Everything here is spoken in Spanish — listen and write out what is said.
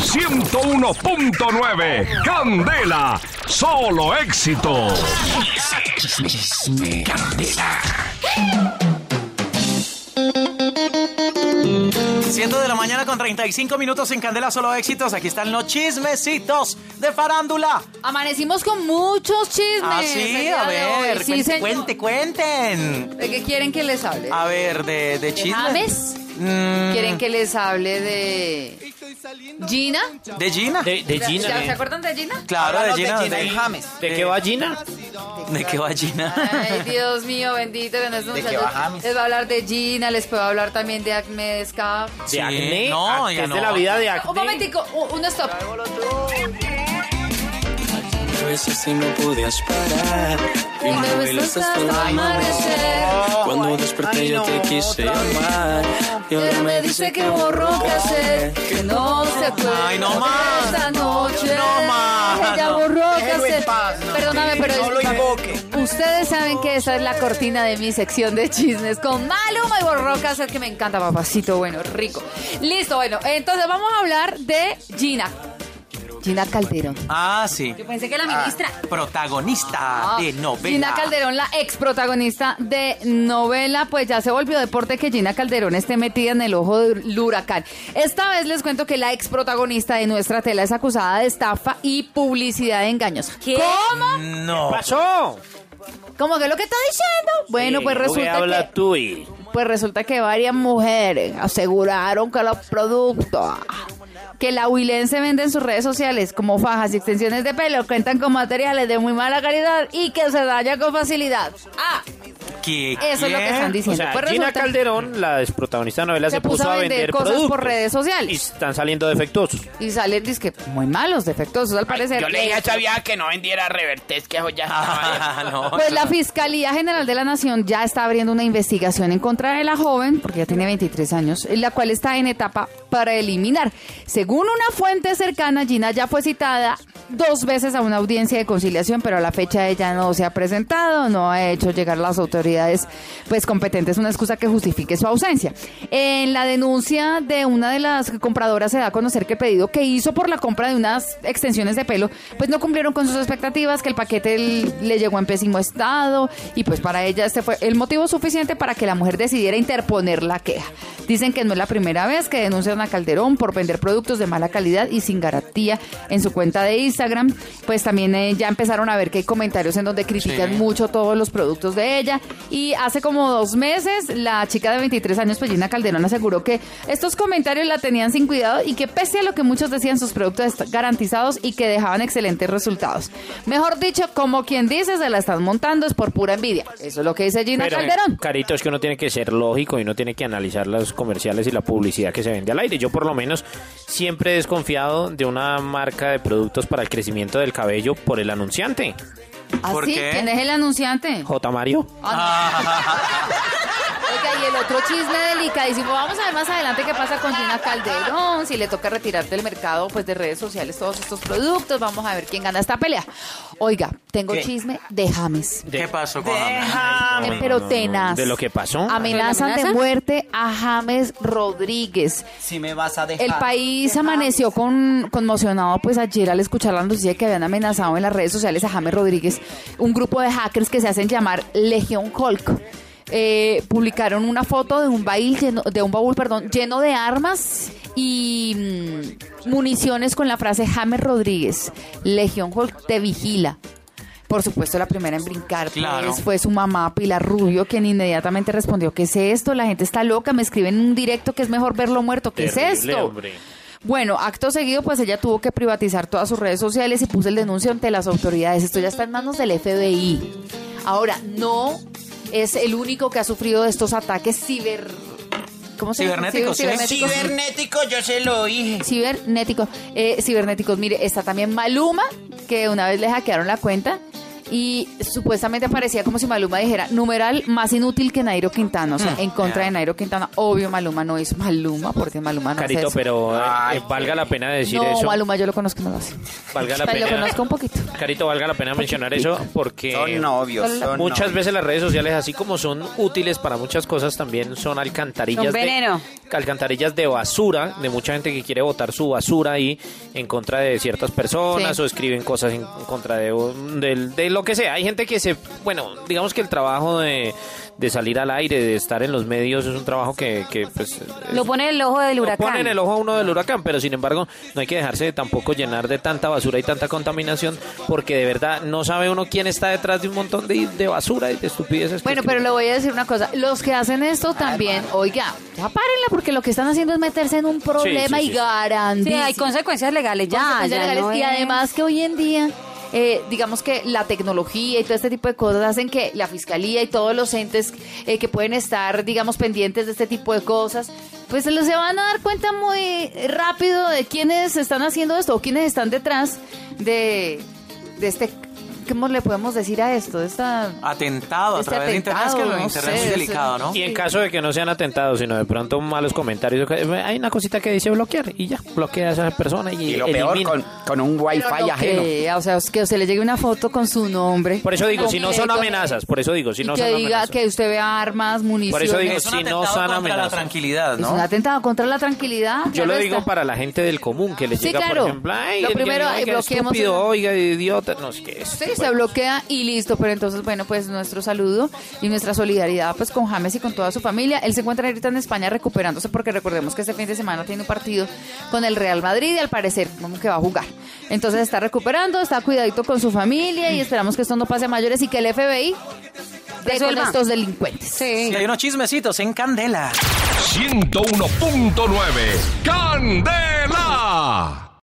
101.9. Candela, solo éxito. Candela. Siendo de la mañana con 35 minutos en Candela Solo Éxitos. Aquí están los chismecitos de farándula. Amanecimos con muchos chismes. Ah, sí, a ver. Sí, cuente, cuente, cuenten. ¿De qué quieren que les hable? A ver, de, de ¿De chismes. James? Mm, ¿Quieren que les hable de Gina? ¿De Gina? De, de ¿Ya- Gina. ¿Se de- acuerdan de Gina? Claro, de de Gina. Y James. ¿De qué va Gina? ¿De qué va Gina? Ay, Dios mío, bendito que no es un ¿De qué va James? Les va a hablar de Gina, les puedo hablar también de Acme Ska. ¿De Sí, acné? no, ya es de la vida de Un acné. momentico, un, un stop. Veces si no podías parar y Y me me bailas besas hasta el amanecer. Cuando desperté yo te quise llamar y ahora me dice que borró hacer, que no se acuerda Ay, no de más. esta noche. No más. Ella borró no. Perdóname, pero No lo es- invoque. Ustedes saben que esa es la cortina de mi sección de chismes con Maluma y Borró Casas, que me encanta, papacito, bueno, rico. Listo, bueno, entonces vamos a hablar de Gina. Gina Calderón. Ah, sí. Yo pensé que la ministra. Protagonista Ah, de novela. Gina Calderón, la ex protagonista de novela, pues ya se volvió deporte que Gina Calderón esté metida en el ojo del huracán. Esta vez les cuento que la ex protagonista de nuestra tela es acusada de estafa y publicidad de engaños. ¿Cómo? No. pasó? ¿Cómo que es lo que está diciendo? Bueno, Sí, pues que resulta habla que, tú y... pues resulta que varias mujeres aseguraron que los productos que la Huilense vende en sus redes sociales como fajas y extensiones de pelo cuentan con materiales de muy mala calidad y que se daña con facilidad. Ah, ¿Qué? eso es lo que están O diciendo. sea, Pues Gina resulta- Calderón, la protagonista de novela, Se se, puso, a vender, cosas por productos. redes sociales. Y están saliendo defectuosos. Y salen disque muy malos, defectuosos al parecer. Yo le dije a vieja que no vendiera revertes, que eso ya estaba Ah, no. Pues la Fiscalía General de la Nación ya está abriendo una investigación en contra de la joven, porque ya tiene 23 años, en la cual está en etapa para eliminar. Según una fuente cercana, Gina ya fue citada dos veces a una audiencia de conciliación, pero a la fecha ella no se ha presentado, no ha hecho llegar las autoridades pues competentes una excusa que justifique su ausencia. En la denuncia de una de las compradoras se da a conocer que pedido que hizo por la compra de unas extensiones de pelo, pues no cumplieron con sus expectativas, que el paquete le llegó en pésimo estado y pues para ella este fue el motivo suficiente para que la mujer decidiera interponer la queja. Dicen que no es la primera vez que denuncian a Calderón por vender productos de mala calidad y sin garantía en su cuenta de Instagram. Pues también eh, ya empezaron a ver que hay comentarios en donde critican Sí. mucho todos los productos de ella. Y hace como dos meses, la chica de 23 años, pues Gina Calderón, aseguró que estos comentarios la tenían sin cuidado y que pese a lo que muchos decían, sus productos están garantizados y que dejaban excelentes resultados. Mejor dicho, como quien dice, se la están montando es por pura envidia. Eso es lo que dice Gina Pero, Calderón. Carito, es que uno tiene que ser lógico y uno tiene que analizar los comerciales y la publicidad que se vende al aire. Yo, por lo menos, siempre he desconfiado de una marca de productos para el crecimiento del cabello por el anunciante, ¿Por ¿Así? qué? ¿Ah, ¿Quién es el anunciante? J. Mario. Oiga, y el otro chisme delicadísimo. Vamos a ver más adelante qué pasa con Gina Calderón, si le toca retirar del mercado pues de redes sociales todos estos productos. Vamos a ver quién gana esta pelea. Oiga, tengo ¿Qué? chisme de James. ¿Qué pasó con Deja. Eh, pero tenaz. ¿De lo que pasó? Amenazan de muerte a James Rodríguez. Si me vas a dejar. El país amaneció con, conmocionado pues ayer al escuchar la noticia que habían amenazado en las redes sociales a James Rodríguez, un grupo de hackers que se hacen llamar Legión Hulk. Eh, publicaron una foto de un baúl lleno, de un baúl, perdón, lleno de armas y mm, municiones con la frase James Rodríguez, Legión Hulk te vigila. Por supuesto, la primera en brincar pues, fue su mamá, Pilar Rubio, quien inmediatamente respondió, ¿qué es esto? La gente está loca, me escriben en un directo que es mejor verlo muerto, ¿qué Terrible, es esto? hombre. Bueno, acto seguido, pues ella tuvo que privatizar todas sus redes sociales y puso el denuncio ante las autoridades. Esto ya está en manos del FBI. Ahora, no es el único que ha sufrido de estos ataques ciber... ¿Cómo se llama? Cibernéticos, sí. cibernéticos. Cibernético, yo se lo dije. Cibernéticos. Eh, cibernéticos. Mire, está también Maluma, que una vez le hackearon la cuenta y supuestamente parecía como si Maluma dijera, numeral más inútil que Nairo Quintana, o sea, en contra de Nairo Quintana. Obvio, Maluma no es Maluma, porque Maluma no hace Carito, eso. pero eh, Ay, eh, valga la pena decir no, eso. Maluma yo lo conozco, no lo hace. Valga la Pero lo pena. conozco un poquito. Carito, valga la pena mencionar eso porque Son novios, son muchas novios. veces las redes sociales, así como son útiles para muchas cosas, también son alcantarillas Son de alcantarillas de basura, de mucha gente que quiere botar su basura ahí en contra de ciertas personas Sí. o escriben cosas en contra de, de, de lo que sea. Hay gente que se, bueno, digamos que el trabajo de, de salir al aire, de estar en los medios, es un trabajo que, que pues... Lo pone en el ojo del lo huracán. pone en el ojo a uno del huracán, pero sin embargo no hay que dejarse de tampoco llenar de tanta basura y tanta contaminación, porque de verdad no sabe uno quién está detrás de un montón de, de basura y de estupideces. Bueno, pero le voy a decir una cosa. Los que hacen esto también, oiga, ya párenla porque lo que están haciendo es meterse en un problema sí, y sí. Sí, garantía. hay consecuencias legales ya. consecuencias ya legales. no y además que hoy en día, eh, digamos que la tecnología y todo este tipo de cosas hacen que la fiscalía y todos los entes eh, que pueden estar, digamos, pendientes de este tipo de cosas, pues se van a dar cuenta muy rápido de quiénes están haciendo esto o quiénes están detrás de, de este, ¿cómo le podemos decir a esto? Esta... Atentado a Este través de internet, es que atentado, lo de no internet sé, es es- delicado, ¿no? Y en caso de que no sean atentados, sino de pronto malos comentarios, hay una cosita que dice bloquear y ya, bloquea a esa persona y, Y lo peor, elimina. con, con un wifi Pero no ajeno. o sea, es que usted le llegue una foto con su nombre. Por eso digo, si no son que- amenazas, por eso digo, si y no que son diga amenazas. que usted vea armas, municiones. Por eso digo, Es si no atentado son contra la amenazas. tranquilidad, es ¿no? un atentado contra la tranquilidad. Yo lo digo para la gente del común que le Sí, llega, claro. por ejemplo, ay, Lo que primero, diga, oiga, bloqueemos estúpido, el- oiga, idiota, no sé qué es. Sí, se bloquea y listo, pero entonces, bueno, pues nuestro saludo y nuestra solidaridad pues con James y con toda su familia. Él se encuentra ahorita en España recuperándose porque recordemos que este fin de semana tiene un partido con el Real Madrid y al parecer como que va a jugar. Entonces está recuperando, está cuidadito con su familia y esperamos que esto no pase a mayores y que el FBI dé con Resuelva. estos delincuentes. Sí. Y hay unos chismecitos en Candela. 101.9 Candela.